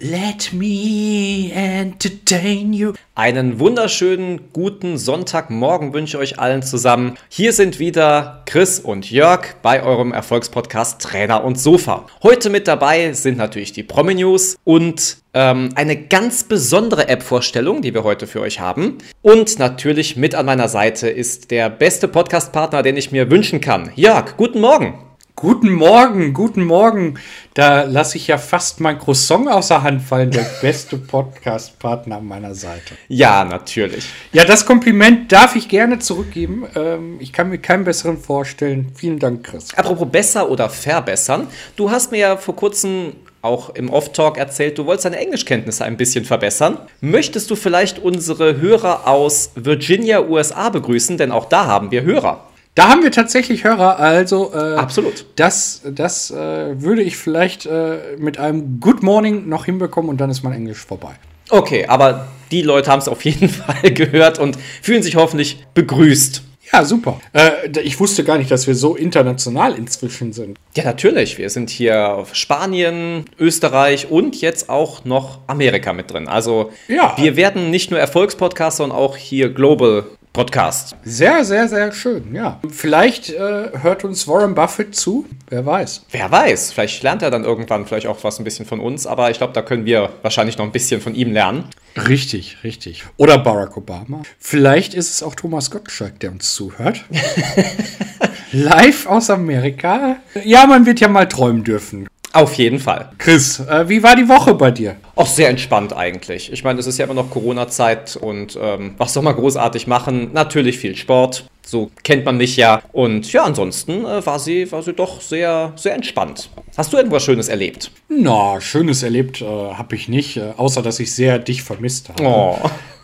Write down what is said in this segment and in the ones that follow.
Let me entertain you. Einen wunderschönen guten Sonntagmorgen wünsche ich euch allen zusammen. Hier sind wieder Chris und Jörg bei eurem Erfolgspodcast Trainer und Sofa. Heute mit dabei sind natürlich die Promi-News und ähm, eine ganz besondere App-Vorstellung, die wir heute für euch haben. Und natürlich mit an meiner Seite ist der beste Podcast-Partner, den ich mir wünschen kann. Jörg, guten Morgen. Guten Morgen, guten Morgen. Da lasse ich ja fast mein Croissant außer Hand fallen. Der beste Podcast-Partner an meiner Seite. Ja, natürlich. Ja, das Kompliment darf ich gerne zurückgeben. Ähm, ich kann mir keinen besseren vorstellen. Vielen Dank, Chris. Apropos besser oder verbessern. Du hast mir ja vor kurzem auch im Off-Talk erzählt, du wolltest deine Englischkenntnisse ein bisschen verbessern. Möchtest du vielleicht unsere Hörer aus Virginia, USA begrüßen? Denn auch da haben wir Hörer. Da haben wir tatsächlich Hörer, also äh, absolut. Das, das äh, würde ich vielleicht äh, mit einem Good Morning noch hinbekommen und dann ist mein Englisch vorbei. Okay, aber die Leute haben es auf jeden Fall gehört und fühlen sich hoffentlich begrüßt. Ja, super. Äh, ich wusste gar nicht, dass wir so international inzwischen sind. Ja, natürlich. Wir sind hier auf Spanien, Österreich und jetzt auch noch Amerika mit drin. Also ja. wir werden nicht nur Erfolgspodcast, sondern auch hier Global Podcast. Sehr, sehr, sehr schön, ja. Vielleicht äh, hört uns Warren Buffett zu, wer weiß. Wer weiß, vielleicht lernt er dann irgendwann vielleicht auch was ein bisschen von uns, aber ich glaube, da können wir wahrscheinlich noch ein bisschen von ihm lernen. Richtig, richtig. Oder Barack Obama. Vielleicht ist es auch Thomas Gottschalk, der uns zuhört. Live aus Amerika. Ja, man wird ja mal träumen dürfen. Auf jeden Fall. Chris, äh, wie war die Woche bei dir? Auch sehr entspannt eigentlich. Ich meine, es ist ja immer noch Corona-Zeit und ähm, was soll man großartig machen? Natürlich viel Sport. So kennt man mich ja. Und ja, ansonsten äh, war, sie, war sie doch sehr, sehr entspannt. Hast du irgendwas Schönes erlebt? Na, Schönes erlebt äh, habe ich nicht, äh, außer dass ich sehr dich vermisst habe. Oh.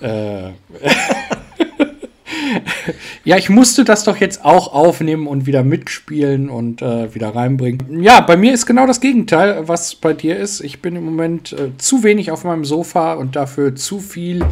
Äh, ja, ich musste das doch jetzt auch aufnehmen und wieder mitspielen und äh, wieder reinbringen. Ja, bei mir ist genau das Gegenteil, was bei dir ist. Ich bin im Moment äh, zu wenig auf meinem Sofa und dafür zu viel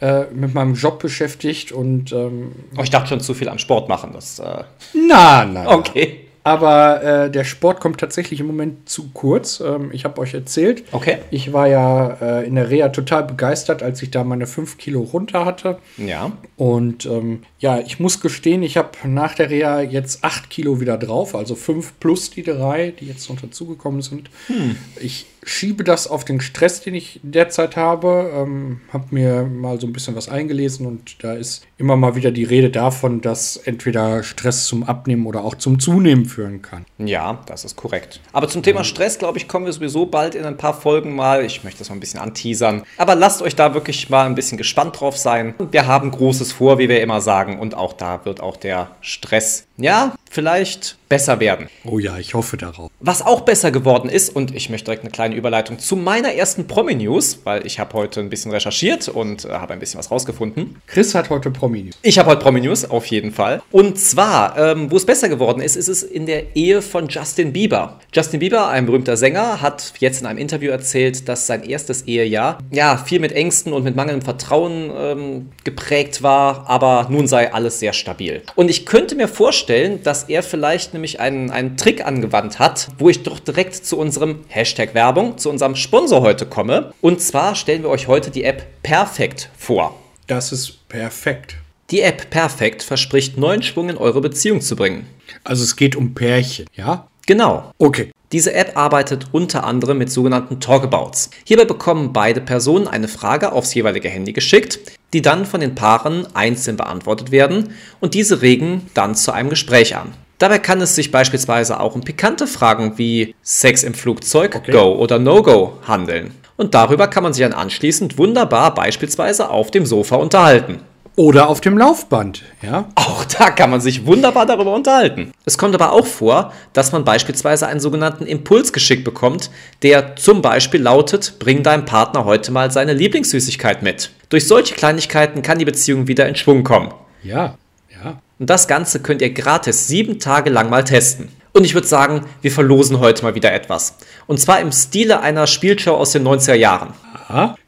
äh, mit meinem Job beschäftigt und. Ähm, oh, ich dachte schon zu viel am Sport machen. Das, äh na, nein. Okay. Aber äh, der Sport kommt tatsächlich im Moment zu kurz. Ähm, ich habe euch erzählt. Okay. Ich war ja äh, in der Reha total begeistert, als ich da meine 5 Kilo runter hatte. Ja. Und ähm, ja, ich muss gestehen, ich habe nach der Reha jetzt 8 Kilo wieder drauf, also 5 plus die drei, die jetzt noch dazugekommen sind. Hm. Ich schiebe das auf den Stress, den ich derzeit habe. Ähm, habe mir mal so ein bisschen was eingelesen und da ist immer mal wieder die Rede davon, dass entweder Stress zum Abnehmen oder auch zum Zunehmen führen kann. Ja, das ist korrekt. Aber zum Thema Stress, glaube ich, kommen wir sowieso bald in ein paar Folgen mal. Ich möchte das mal ein bisschen anteasern. Aber lasst euch da wirklich mal ein bisschen gespannt drauf sein. Wir haben Großes vor, wie wir immer sagen. Und auch da wird auch der Stress, ja, vielleicht besser werden. Oh ja, ich hoffe darauf. Was auch besser geworden ist, und ich möchte direkt eine kleine Überleitung zu meiner ersten Promi-News, weil ich habe heute ein bisschen recherchiert und äh, habe ein bisschen was rausgefunden. Chris hat heute Promi-News. Ich habe heute Promi-News, auf jeden Fall. Und zwar, ähm, wo es besser geworden ist, ist es in der Ehe von Justin Bieber. Justin Bieber, ein berühmter Sänger, hat jetzt in einem Interview erzählt, dass sein erstes Ehejahr ja viel mit Ängsten und mit mangelndem Vertrauen ähm, geprägt war, aber nun sei alles sehr stabil. Und ich könnte mir vorstellen, dass er vielleicht eine nämlich einen, einen Trick angewandt hat, wo ich doch direkt zu unserem Hashtag Werbung, zu unserem Sponsor heute komme. Und zwar stellen wir euch heute die App Perfekt vor. Das ist perfekt. Die App Perfekt verspricht neuen Schwung in eure Beziehung zu bringen. Also es geht um Pärchen, ja? Genau. Okay. Diese App arbeitet unter anderem mit sogenannten Talkabouts. Hierbei bekommen beide Personen eine Frage aufs jeweilige Handy geschickt, die dann von den Paaren einzeln beantwortet werden und diese regen dann zu einem Gespräch an. Dabei kann es sich beispielsweise auch um pikante Fragen wie Sex im Flugzeug, okay. Go oder No-Go handeln. Und darüber kann man sich dann anschließend wunderbar beispielsweise auf dem Sofa unterhalten. Oder auf dem Laufband, ja? Auch da kann man sich wunderbar darüber unterhalten. Es kommt aber auch vor, dass man beispielsweise einen sogenannten Impuls geschickt bekommt, der zum Beispiel lautet, bring deinem Partner heute mal seine Lieblingssüßigkeit mit. Durch solche Kleinigkeiten kann die Beziehung wieder in Schwung kommen. Ja, und das Ganze könnt ihr gratis sieben Tage lang mal testen. Und ich würde sagen, wir verlosen heute mal wieder etwas. Und zwar im Stile einer Spielshow aus den 90er Jahren.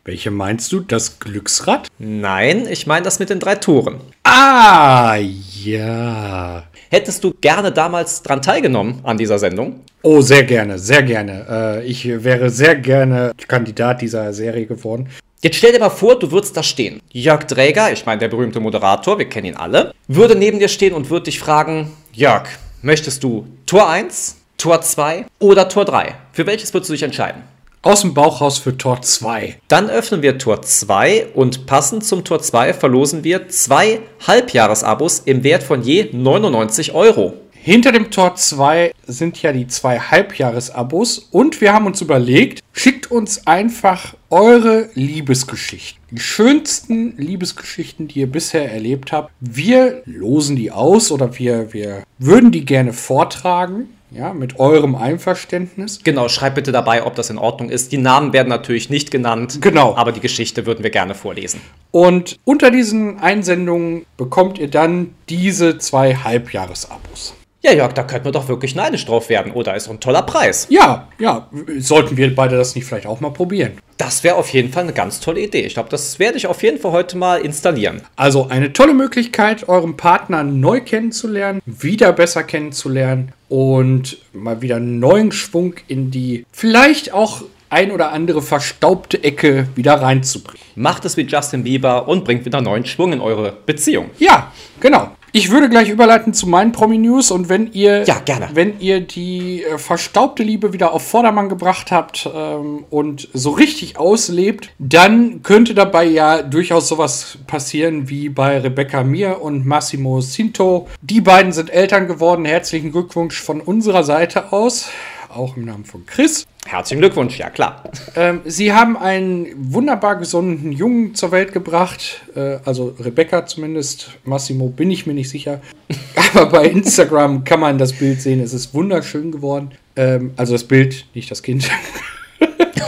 Welche meinst du? Das Glücksrad? Nein, ich meine das mit den drei Toren. Ah, ja. Hättest du gerne damals dran teilgenommen an dieser Sendung? Oh, sehr gerne, sehr gerne. Äh, ich wäre sehr gerne Kandidat dieser Serie geworden. Jetzt stell dir mal vor, du würdest da stehen. Jörg Dräger, ich meine der berühmte Moderator, wir kennen ihn alle, würde neben dir stehen und würde dich fragen, Jörg, möchtest du Tor 1, Tor 2 oder Tor 3? Für welches würdest du dich entscheiden? Aus dem Bauch raus für Tor 2. Dann öffnen wir Tor 2 und passend zum Tor 2 verlosen wir zwei Halbjahresabos im Wert von je 99 Euro. Hinter dem Tor 2 sind ja die zwei Halbjahresabos und wir haben uns überlegt, schickt uns einfach eure Liebesgeschichten. Die schönsten Liebesgeschichten, die ihr bisher erlebt habt. Wir losen die aus oder wir, wir würden die gerne vortragen. Ja, mit eurem Einverständnis. Genau, schreibt bitte dabei, ob das in Ordnung ist. Die Namen werden natürlich nicht genannt. Genau. Aber die Geschichte würden wir gerne vorlesen. Und unter diesen Einsendungen bekommt ihr dann diese zwei Halbjahresabos. Ja, Jörg, da könnten wir doch wirklich neidisch drauf werden. Oder ist doch ein toller Preis. Ja, ja, sollten wir beide das nicht vielleicht auch mal probieren? Das wäre auf jeden Fall eine ganz tolle Idee. Ich glaube, das werde ich auf jeden Fall heute mal installieren. Also eine tolle Möglichkeit, euren Partner neu kennenzulernen, wieder besser kennenzulernen und mal wieder einen neuen Schwung in die vielleicht auch ein oder andere verstaubte Ecke wieder reinzubringen. Macht es wie Justin Bieber und bringt wieder neuen Schwung in eure Beziehung. Ja, genau. Ich würde gleich überleiten zu meinen Promi-News und wenn ihr, Ja, gerne. wenn ihr die äh, verstaubte Liebe wieder auf Vordermann gebracht habt ähm, und so richtig auslebt, dann könnte dabei ja durchaus sowas passieren wie bei Rebecca Mir und Massimo Cinto. Die beiden sind Eltern geworden. Herzlichen Glückwunsch von unserer Seite aus, auch im Namen von Chris. Herzlichen Glückwunsch, ja klar. Ähm, sie haben einen wunderbar gesunden Jungen zur Welt gebracht. Äh, also Rebecca zumindest. Massimo bin ich mir nicht sicher. Aber bei Instagram kann man das Bild sehen. Es ist wunderschön geworden. Ähm, also das Bild, nicht das Kind.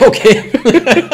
Okay.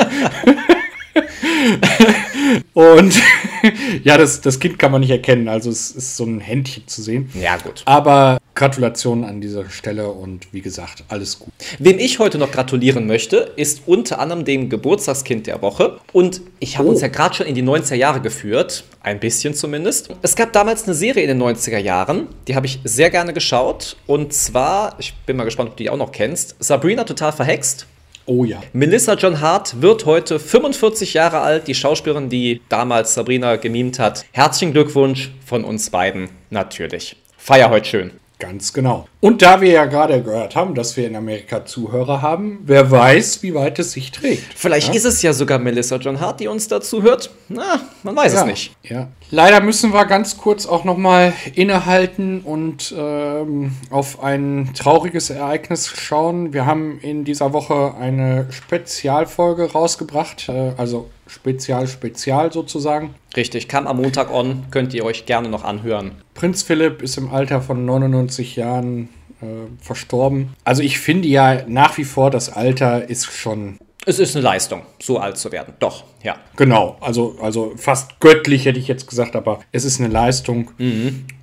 Und ja, das, das Kind kann man nicht erkennen. Also es ist so ein Händchen zu sehen. Ja, gut. Aber Gratulation an dieser Stelle und wie gesagt, alles gut. Wem ich heute noch gratulieren möchte, ist unter anderem dem Geburtstagskind der Woche. Und ich habe Oh. uns ja gerade schon in die 90er Jahre geführt. Ein bisschen zumindest. Es gab damals eine Serie in den 90er Jahren, die habe ich sehr gerne geschaut. Und zwar, ich bin mal gespannt, ob du die auch noch kennst, Sabrina total verhext. Oh ja. Melissa John Hart wird heute 45 Jahre alt, die Schauspielerin, die damals Sabrina gemimt hat. Herzlichen Glückwunsch von uns beiden, natürlich. Feier heute schön. Ganz genau. Und da wir ja gerade gehört haben, dass wir in Amerika Zuhörer haben, wer weiß, wie weit es sich trägt. Vielleicht ist es ja sogar Melissa John Hart, die uns dazu hört. Na, man weiß Ja, es nicht. Ja. Leider müssen wir ganz kurz auch nochmal innehalten und ähm, auf ein trauriges Ereignis schauen. Wir haben in dieser Woche eine Spezialfolge rausgebracht, äh, also Spezial, Spezial sozusagen. Richtig, kam am Montag on, könnt ihr euch gerne noch anhören. Prinz Philipp ist im Alter von 99 Jahren äh, verstorben. Also ich finde ja nach wie vor, das Alter ist schon Es ist eine Leistung, so alt zu werden. Doch, ja. Genau, also, also fast göttlich hätte ich jetzt gesagt, aber es ist eine Leistung.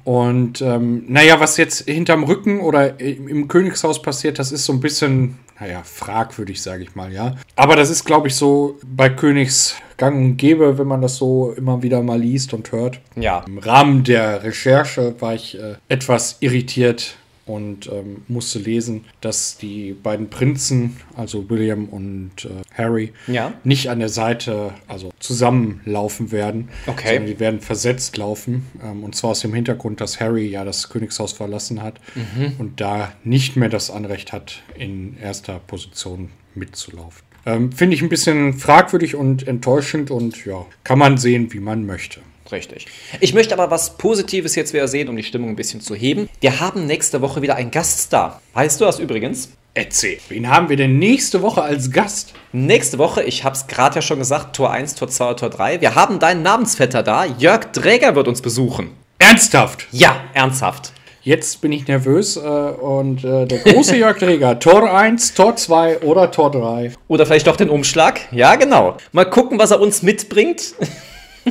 Und ähm, naja, was jetzt hinterm Rücken oder im im Königshaus passiert, das ist so ein bisschen, naja, fragwürdig, sage ich mal, ja. Aber das ist, glaube ich, so bei Königs gang und gäbe, wenn man das so immer wieder mal liest und hört. Ja. Im Rahmen der Recherche war ich äh, etwas irritiert und ähm, musste lesen, dass die beiden Prinzen, also William und äh, Harry, Ja. nicht an der Seite, also zusammenlaufen werden, Okay. sondern die werden versetzt laufen. Ähm, und zwar aus dem Hintergrund, dass Harry ja das Königshaus verlassen hat Mhm. und da nicht mehr das Anrecht hat, in erster Position mitzulaufen. Ähm, Finde ich ein bisschen fragwürdig und enttäuschend und ja, kann man sehen, wie man möchte. Richtig. Ich möchte aber was Positives jetzt wieder sehen, um die Stimmung ein bisschen zu heben. Wir haben nächste Woche wieder einen Gaststar. Weißt du das übrigens? Erzähl. Wen haben wir denn nächste Woche als Gast? Nächste Woche, ich habe es gerade ja schon gesagt, Tor 1, Tor 2, Tor 3. Wir haben deinen Namensvetter da. Jörg Dräger wird uns besuchen. Ernsthaft. Ja, ernsthaft. Jetzt bin ich nervös äh, und äh, der große Jörg Träger, Tor 1, Tor 2 oder Tor 3. Oder vielleicht doch den Umschlag. Ja, genau. Mal gucken, was er uns mitbringt.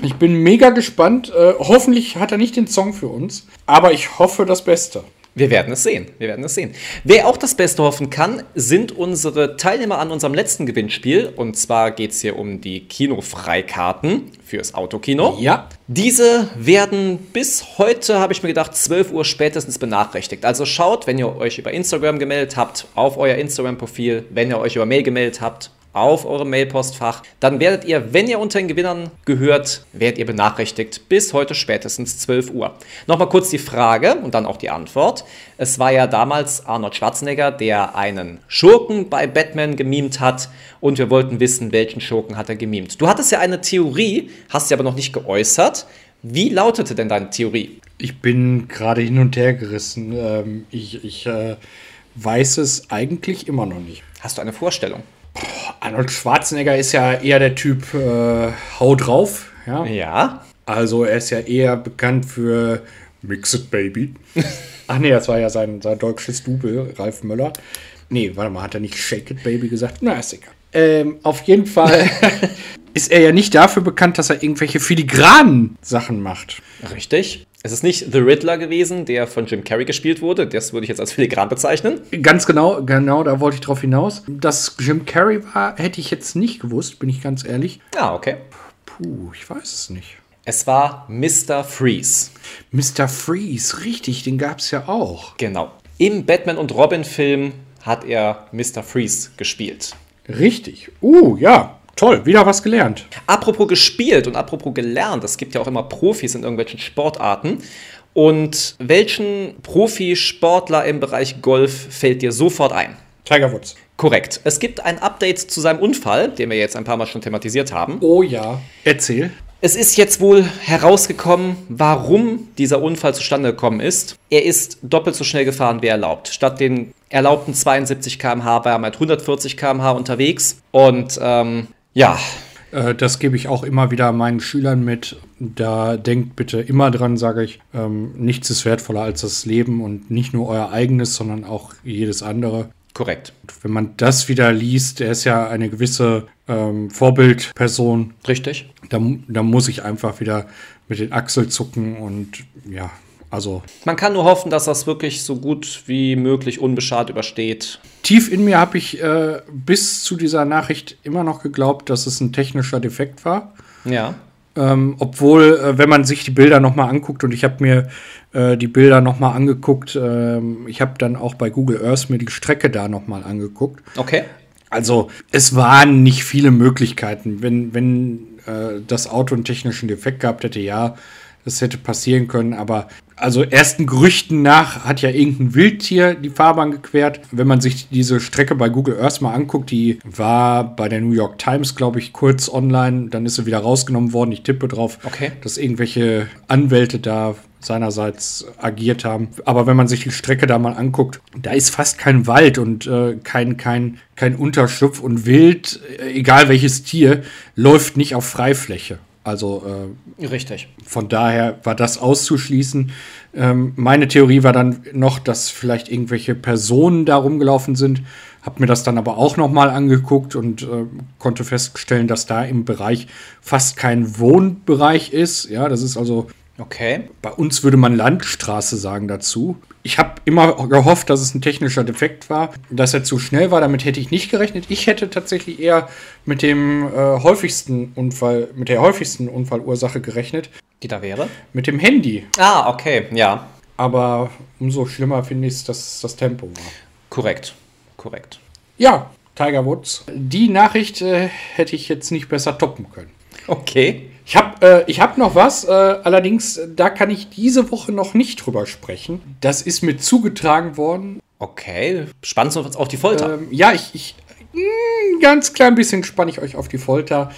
Ich bin mega gespannt. Äh, hoffentlich hat er nicht den Song für uns, aber ich hoffe das Beste. Wir werden es sehen. Wir werden es sehen. Wer auch das Beste hoffen kann, sind unsere Teilnehmer an unserem letzten Gewinnspiel. Und zwar geht es hier um die Kinofreikarten fürs Autokino. Ja. Diese werden bis heute, habe ich mir gedacht, 12 Uhr spätestens benachrichtigt. Also schaut, wenn ihr euch über Instagram gemeldet habt, auf euer Instagram-Profil, wenn ihr euch über Mail gemeldet habt, auf eurem Mailpostfach. Dann werdet ihr, wenn ihr unter den Gewinnern gehört, werdet ihr benachrichtigt bis heute spätestens 12 Uhr. Nochmal kurz die Frage und dann auch die Antwort. Es war ja damals Arnold Schwarzenegger, der einen Schurken bei Batman gemimt hat und wir wollten wissen, welchen Schurken hat er gemimt. Du hattest ja eine Theorie, hast sie aber noch nicht geäußert. Wie lautete denn deine Theorie? Ich bin gerade hin und her gerissen. Ähm, ich ich äh, weiß es eigentlich immer noch nicht. Hast du eine Vorstellung? Arnold Schwarzenegger ist ja eher der Typ äh, Hau drauf. Ja? Ja. Also er ist ja eher bekannt für Mix It Baby. Ach nee, das war ja sein, sein deutsches Double, Ralf Möller. Nee, warte mal, hat er nicht Shake It Baby gesagt? Na, ist egal. Ähm, auf jeden Fall ist er ja nicht dafür bekannt, dass er irgendwelche filigranen Sachen macht. Richtig. Es ist nicht The Riddler gewesen, der von Jim Carrey gespielt wurde. Das würde ich jetzt als filigran bezeichnen. Ganz genau, genau, da wollte ich drauf hinaus. Dass Jim Carrey war, hätte ich jetzt nicht gewusst, bin ich ganz ehrlich. Ah, okay. Puh, ich weiß es nicht. Es war Mr. Freeze. Mr. Freeze, richtig, den gab es ja auch. Genau. Im Batman und Robin Film hat er Mr. Freeze gespielt. Richtig. Uh, ja, toll, wieder was gelernt. Apropos gespielt und apropos gelernt, es gibt ja auch immer Profis in irgendwelchen Sportarten. Und welchen Profisportler im Bereich Golf fällt dir sofort ein? Tiger Woods. Korrekt. Es gibt ein Update zu seinem Unfall, den wir jetzt ein paar Mal schon thematisiert haben. Oh ja. Erzähl. Es ist jetzt wohl herausgekommen, warum dieser Unfall zustande gekommen ist. Er ist doppelt so schnell gefahren wie erlaubt. Statt den erlaubten 72 km/h war er mit 140 km/h unterwegs. Und ähm, ja, Äh, Das gebe ich auch immer wieder meinen Schülern mit. Da denkt bitte immer dran, sage ich, ähm, nichts ist wertvoller als das Leben und nicht nur euer eigenes, sondern auch jedes andere. korrekt. Wenn man das wieder liest, er ist ja eine gewisse ähm, Vorbildperson, Richtig. da, da muss ich einfach wieder mit den Achseln zucken und ja, also Man kann nur hoffen, dass das wirklich so gut wie möglich unbeschadet übersteht. tief in mir habe ich äh, bis zu dieser Nachricht immer noch geglaubt, dass es ein technischer Defekt war. Ja. Ähm, obwohl, äh, wenn man sich die Bilder nochmal anguckt, und ich habe mir äh, die Bilder nochmal angeguckt, ähm, ich habe dann auch bei Google Earth mir die Strecke da nochmal angeguckt. Okay. Also, es waren nicht viele Möglichkeiten. Wenn, wenn äh, das Auto einen technischen Defekt gehabt hätte, ja, das hätte passieren können, aber also ersten Gerüchten nach hat ja irgendein Wildtier die Fahrbahn gequert. Wenn man sich diese Strecke bei Google Earth mal anguckt, die war bei der New York Times, glaube ich, kurz online, dann ist sie wieder rausgenommen worden. Ich tippe drauf, Okay. dass irgendwelche Anwälte da seinerseits agiert haben. Aber wenn man sich die Strecke da mal anguckt, da ist fast kein Wald und äh, kein, kein, kein Unterschlupf und Wild, äh, egal welches Tier, läuft nicht auf Freifläche. Also äh, Richtig. von daher war das auszuschließen. Ähm, meine Theorie war dann noch, dass vielleicht irgendwelche Personen da rumgelaufen sind. Hab mir das dann aber auch noch mal angeguckt und äh, konnte feststellen, dass da im Bereich fast kein Wohnbereich ist. Ja, das ist also Okay. bei uns würde man Landstraße sagen dazu. Ich habe immer gehofft, dass es ein technischer Defekt war, dass er zu schnell war. Damit hätte ich nicht gerechnet. Ich hätte tatsächlich eher mit dem äh, häufigsten Unfall, mit der häufigsten Unfallursache gerechnet, Die da wäre? mit dem Handy. Ah, okay. Ja. Aber umso schlimmer finde ich es, dass das Tempo war. Korrekt. Korrekt. Ja, Tiger Woods. Die Nachricht äh, hätte ich jetzt nicht besser toppen können. Okay. Ich habe äh, ich hab noch was, äh, allerdings, äh, da kann ich diese Woche noch nicht drüber sprechen. Das ist mir zugetragen worden. Okay. Spannend uns auf die Folter. Ähm, ja, ich, ich mh, ganz klein bisschen spanne ich euch auf die Folter.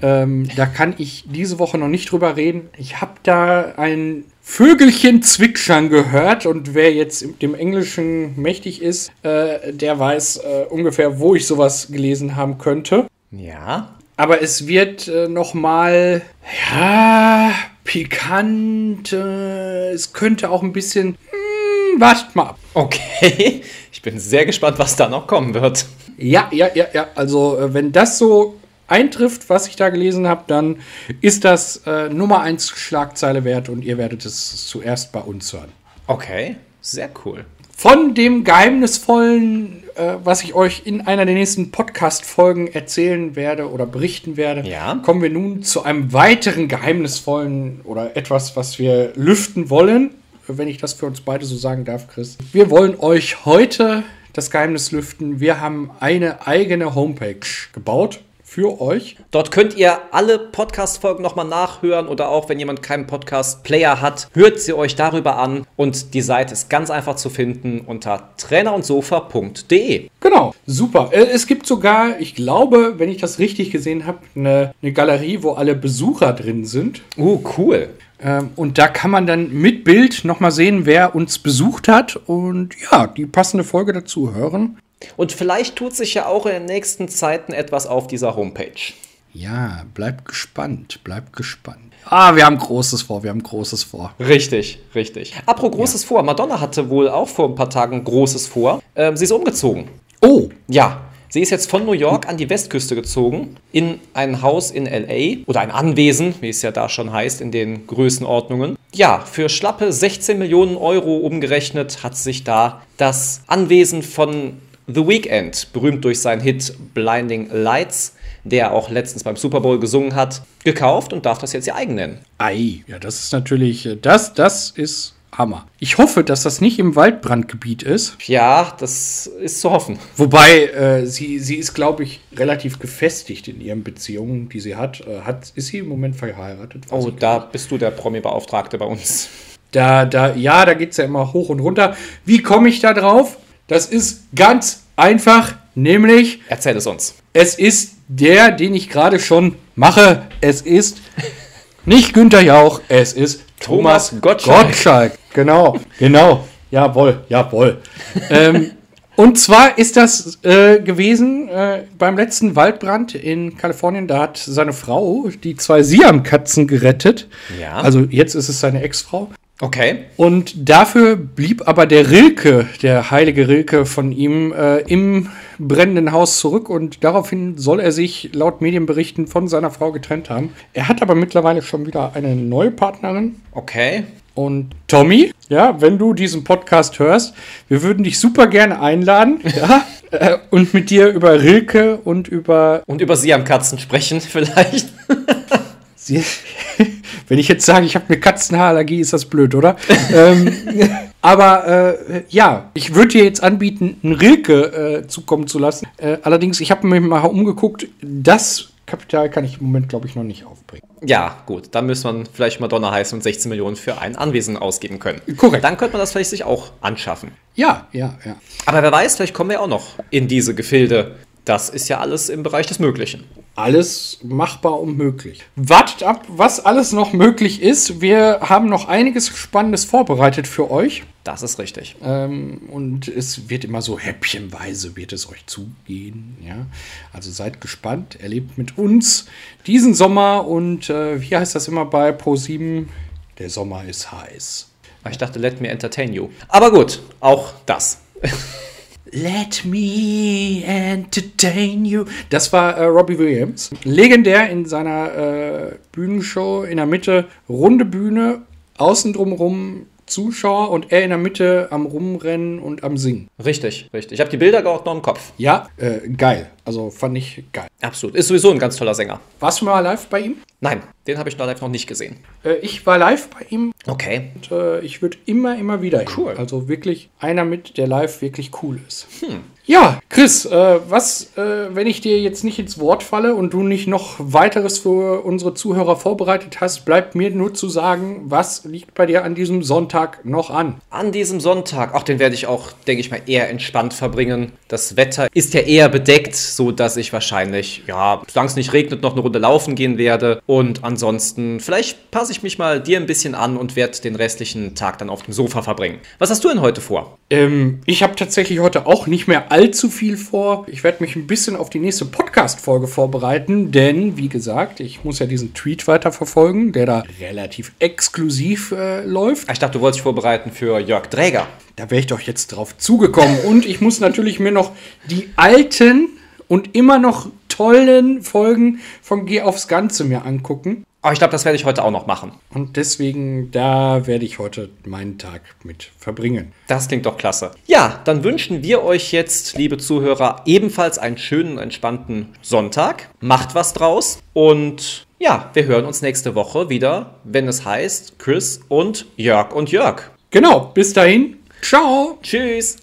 Ähm, da kann ich diese Woche noch nicht drüber reden. Ich habe da ein Vögelchen zwitschern gehört und wer jetzt im- dem Englischen mächtig ist, äh, der weiß äh, ungefähr, wo ich sowas gelesen haben könnte. ja. Aber es wird äh, noch mal ja pikant. Äh, es könnte auch ein bisschen. Hm, wartet mal ab. Okay. Ich bin sehr gespannt, was da noch kommen wird. Ja, ja, ja, ja. Also äh, wenn das so eintrifft, was ich da gelesen habe, dann ist das äh, Nummer 1 Schlagzeile wert und ihr werdet es zuerst bei uns hören. Okay. Sehr cool. Von dem geheimnisvollen, äh, was ich euch in einer der nächsten Podcast-Folgen erzählen werde oder berichten werde, Ja. kommen wir nun zu einem weiteren geheimnisvollen oder etwas, was wir lüften wollen, wenn ich das für uns beide so sagen darf, Chris. Wir wollen euch heute das Geheimnis lüften. Wir haben eine eigene Homepage gebaut für euch. Dort könnt ihr alle Podcast-Folgen nochmal nachhören oder auch, wenn jemand keinen Podcast-Player hat, hört sie euch darüber an. Und die Seite ist ganz einfach zu finden unter trainerundsofa.de. Genau, super. Äh, Es gibt sogar, ich glaube, wenn ich das richtig gesehen habe, eine, eine Galerie, wo alle Besucher drin sind. Uh, cool. Ähm, und da kann man dann mit Bild nochmal sehen, wer uns besucht hat und ja, die passende Folge dazu hören. Und vielleicht tut sich ja auch in den nächsten Zeiten etwas auf dieser Homepage. Ja, bleibt gespannt, bleibt gespannt. Ah, wir haben Großes vor, wir haben Großes vor. Richtig, richtig. Apropos Großes vor. Madonna hatte wohl auch vor ein paar Tagen Großes vor. Ähm, sie ist umgezogen. Oh, Ja, sie ist jetzt von New York an die Westküste gezogen, in ein Haus in LA oder ein Anwesen, wie es ja da schon heißt, in den Größenordnungen. Ja, für schlappe 16 Millionen Euro umgerechnet hat sich da das Anwesen von The Weeknd, berühmt durch seinen Hit Blinding Lights, der auch letztens beim Super Bowl gesungen hat, gekauft und darf das jetzt ihr eigen nennen. ei, ja, das ist natürlich, äh, das, das ist Hammer. Ich hoffe, dass das nicht im Waldbrandgebiet ist. Ja, das ist zu hoffen. Wobei, äh, sie, sie ist, glaube ich, relativ gefestigt in ihren Beziehungen, die sie hat. Äh, hat ist sie im Moment verheiratet? Oh, da bist du der Promi-Beauftragte bei uns. Da, da, ja, da geht es ja immer hoch und runter. Wie komme ich da drauf? Das ist ganz einfach, nämlich Erzähl es uns. es ist der, den ich gerade schon mache. Es ist nicht Günther Jauch, es ist Thomas, Thomas Gottschalk. Gottschalk. Genau, genau. Jawohl, jawohl. ähm, und zwar ist das äh, gewesen äh, beim letzten Waldbrand in Kalifornien. Da hat seine Frau die zwei Siam-Katzen gerettet. Ja. Also jetzt ist es seine Ex-Frau. Okay. Und dafür blieb aber der Rilke, der heilige Rilke von ihm, äh, im brennenden Haus zurück und daraufhin soll er sich laut Medienberichten von seiner Frau getrennt haben. Er hat aber mittlerweile schon wieder eine neue Partnerin. Okay. Und Tommy, ja, wenn du diesen Podcast hörst, wir würden dich super gerne einladen, ja, äh, und mit dir über Rilke und über Und über Siam-Katzen sprechen vielleicht. Sie, wenn ich jetzt sage, ich habe eine Katzenhaarallergie, ist das blöd, oder? ähm, aber äh, ja, ich würde dir jetzt anbieten, einen Rilke äh, zukommen zu lassen. Äh, allerdings, ich habe mir mal umgeguckt, das Kapital kann ich im Moment, glaube ich, noch nicht aufbringen. Ja, gut. Dann müsste man vielleicht Madonna heißen und 16 Millionen für ein Anwesen ausgeben können. Korrekt. Dann könnte man das vielleicht sich auch anschaffen. Ja, ja, ja. Aber wer weiß, vielleicht kommen wir auch noch in diese Gefilde. Das ist ja alles im Bereich des Möglichen. Alles machbar und möglich. Wartet ab, was alles noch möglich ist. Wir haben noch einiges Spannendes vorbereitet für euch. Das ist richtig. Ähm, und es wird immer so häppchenweise wird es euch zugehen. Ja? Also seid gespannt, erlebt mit uns diesen Sommer und äh, wie heißt das immer bei Pro7? Der Sommer ist heiß. Aber Ich dachte, let me entertain you. Aber gut, auch das. Let me entertain you. Das war äh, Robbie Williams. Legendär in seiner äh, Bühnenshow. In der Mitte runde Bühne, außen drumherum Zuschauer und er in der Mitte am Rumrennen und am Singen. Richtig, richtig. Ich habe die Bilder gerade noch im Kopf. Ja, äh, geil. Also fand ich geil. Absolut. Ist sowieso ein ganz toller Sänger. Warst du mal live bei ihm? Nein, den habe ich noch live noch nicht gesehen. Äh, ich war live bei ihm Okay. und äh, ich würde immer, immer wieder hin. Cool. Also wirklich einer mit, der live wirklich cool ist. Ja, Chris, äh, was, äh, wenn ich dir jetzt nicht ins Wort falle und du nicht noch weiteres für unsere Zuhörer vorbereitet hast, bleibt mir nur zu sagen, was liegt bei dir an diesem Sonntag noch an? An diesem Sonntag, auch den werde ich auch, denke ich mal, eher entspannt verbringen. Das Wetter ist ja eher bedeckt, so dass ich wahrscheinlich, ja, solange es nicht regnet, noch eine Runde laufen gehen werde. Und ansonsten, vielleicht passe ich mich mal dir ein bisschen an und werde den restlichen Tag dann auf dem Sofa verbringen. Was hast du denn heute vor? Ähm, ich habe tatsächlich heute auch nicht mehr allzu viel vor. Ich werde mich ein bisschen auf die nächste Podcast-Folge vorbereiten, denn, wie gesagt, ich muss ja diesen Tweet weiterverfolgen, der da relativ exklusiv äh, läuft. Ah, Ich dachte, du wolltest dich vorbereiten für Jörg Dräger. Da wäre ich doch jetzt drauf zugekommen. Und ich muss natürlich mir noch die alten und immer noch tollen Folgen von Geh aufs Ganze mir angucken. Aber ich glaube, das werde ich heute auch noch machen. Und deswegen, da werde ich heute meinen Tag mit verbringen. Das klingt doch klasse. Ja, dann wünschen wir euch jetzt, liebe Zuhörer, ebenfalls einen schönen, entspannten Sonntag. Macht was draus und ja, wir hören uns nächste Woche wieder, wenn es heißt Chris und Jörg und Jörg. Genau, bis dahin. Ciao. Tschüss.